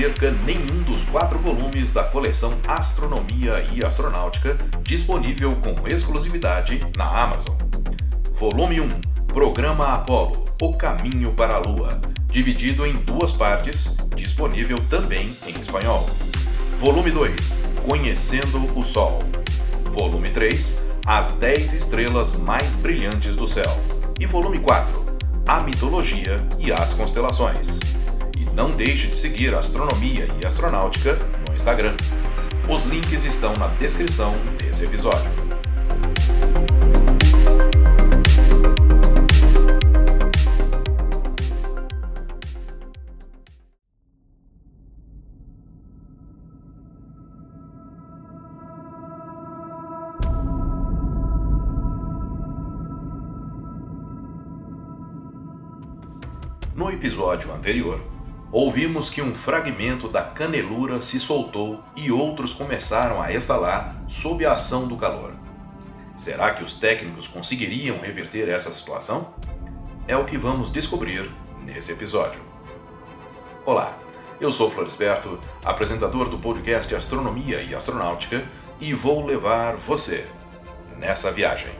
perca nenhum dos quatro volumes da coleção Astronomia e Astronáutica, disponível com exclusividade na Amazon. Volume 1 Programa Apollo O Caminho para a Lua, dividido em duas partes, disponível também em espanhol. Volume 2 Conhecendo o Sol. Volume 3 As 10 estrelas mais brilhantes do céu. E volume 4 A mitologia e as constelações. Não deixe de seguir Astronomia e Astronáutica no Instagram. Os links estão na descrição desse episódio. No episódio anterior, ouvimos que um fragmento da canelura se soltou e outros começaram a estalar sob a ação do calor. Será que os técnicos conseguiriam reverter essa situação? É o que vamos descobrir nesse episódio. Olá, eu sou Floresberto, apresentador do podcast Astronomia e Astronáutica, e vou levar você nessa viagem.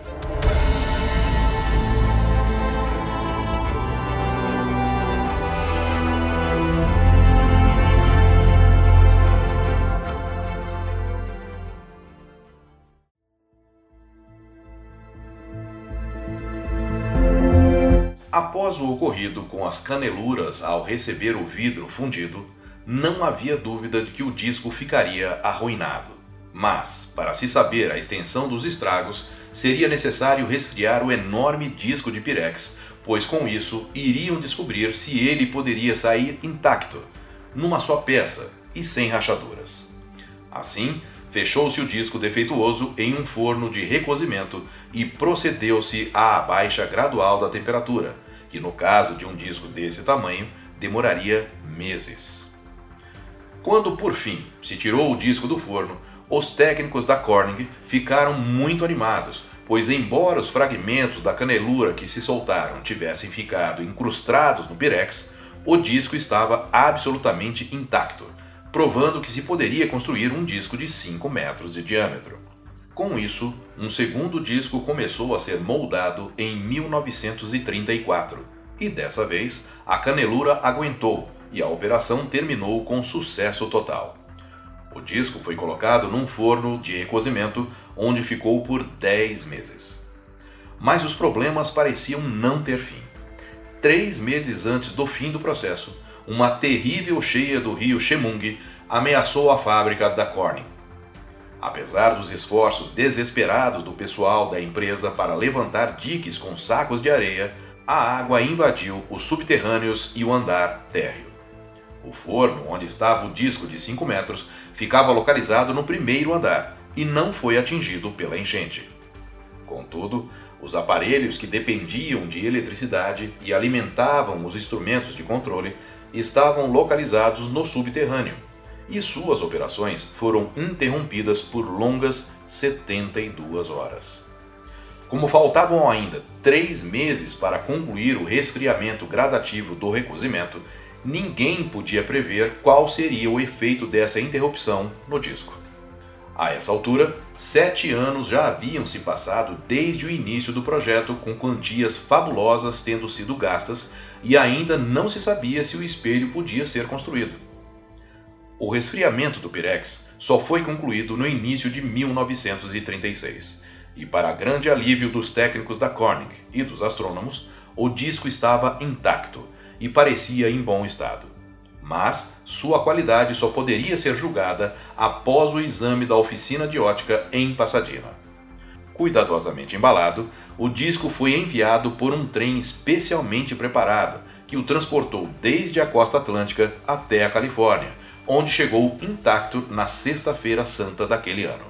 Após o ocorrido com as caneluras ao receber o vidro fundido, não havia dúvida de que o disco ficaria arruinado. Mas, para se saber a extensão dos estragos, seria necessário resfriar o enorme disco de Pirex, pois com isso iriam descobrir se ele poderia sair intacto, numa só peça e sem rachaduras. Assim, fechou-se o disco defeituoso em um forno de recozimento e procedeu-se à baixa gradual da temperatura, que no caso de um disco desse tamanho demoraria meses. Quando por fim se tirou o disco do forno, os técnicos da Corning ficaram muito animados, pois embora os fragmentos da canelura que se soltaram tivessem ficado incrustados no pirex, o disco estava absolutamente intacto provando que se poderia construir um disco de 5 metros de diâmetro. Com isso, um segundo disco começou a ser moldado em 1934, e dessa vez a canelura aguentou e a operação terminou com sucesso total. O disco foi colocado num forno de recozimento onde ficou por 10 meses. Mas os problemas pareciam não ter fim. Três meses antes do fim do processo, uma terrível cheia do rio Chemung ameaçou a fábrica da Corning. Apesar dos esforços desesperados do pessoal da empresa para levantar diques com sacos de areia, a água invadiu os subterrâneos e o andar térreo. O forno, onde estava o disco de 5 metros, ficava localizado no primeiro andar e não foi atingido pela enchente. Contudo, os aparelhos que dependiam de eletricidade e alimentavam os instrumentos de controle estavam localizados no subterrâneo, e suas operações foram interrompidas por longas 72 horas. Como faltavam ainda três meses para concluir o resfriamento gradativo do recozimento, ninguém podia prever qual seria o efeito dessa interrupção no disco. A essa altura, sete anos já haviam se passado desde o início do projeto, com quantias fabulosas tendo sido gastas, e ainda não se sabia se o espelho podia ser construído. O resfriamento do Pirex só foi concluído no início de 1936, e para grande alívio dos técnicos da Corning e dos astrônomos, o disco estava intacto e parecia em bom estado. Mas sua qualidade só poderia ser julgada após o exame da oficina de ótica em Pasadena. Cuidadosamente embalado, o disco foi enviado por um trem especialmente preparado que o transportou desde a costa atlântica até a Califórnia, onde chegou intacto na Sexta-feira Santa daquele ano.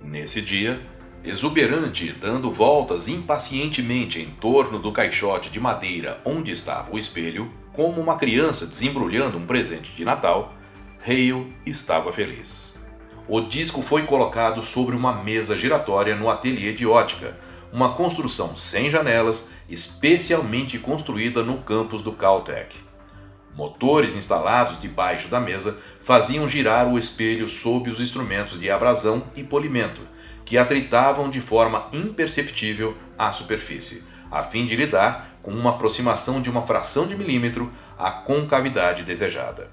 Nesse dia, exuberante, dando voltas impacientemente em torno do caixote de madeira onde estava o espelho, como uma criança desembrulhando um presente de Natal, Hale estava feliz. O disco foi colocado sobre uma mesa giratória no ateliê de ótica, uma construção sem janelas, especialmente construída no campus do Caltech. Motores instalados debaixo da mesa faziam girar o espelho sob os instrumentos de abrasão e polimento, que atritavam de forma imperceptível a superfície, a fim de lhe dar, com uma aproximação de uma fração de milímetro, a concavidade desejada.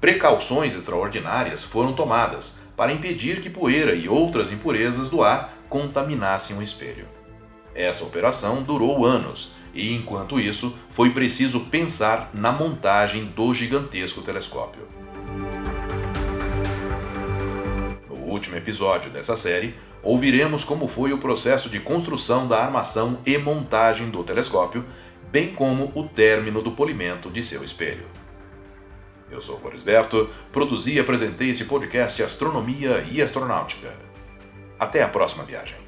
Precauções extraordinárias foram tomadas para impedir que poeira e outras impurezas do ar contaminassem o espelho. Essa operação durou anos e, enquanto isso, foi preciso pensar na montagem do gigantesco telescópio. No último episódio dessa série, ouviremos como foi o processo de construção da armação e montagem do telescópio, bem como o término do polimento de seu espelho. Eu sou Borisberto, produzi e apresentei esse podcast Astronomia e Astronáutica. Até a próxima viagem.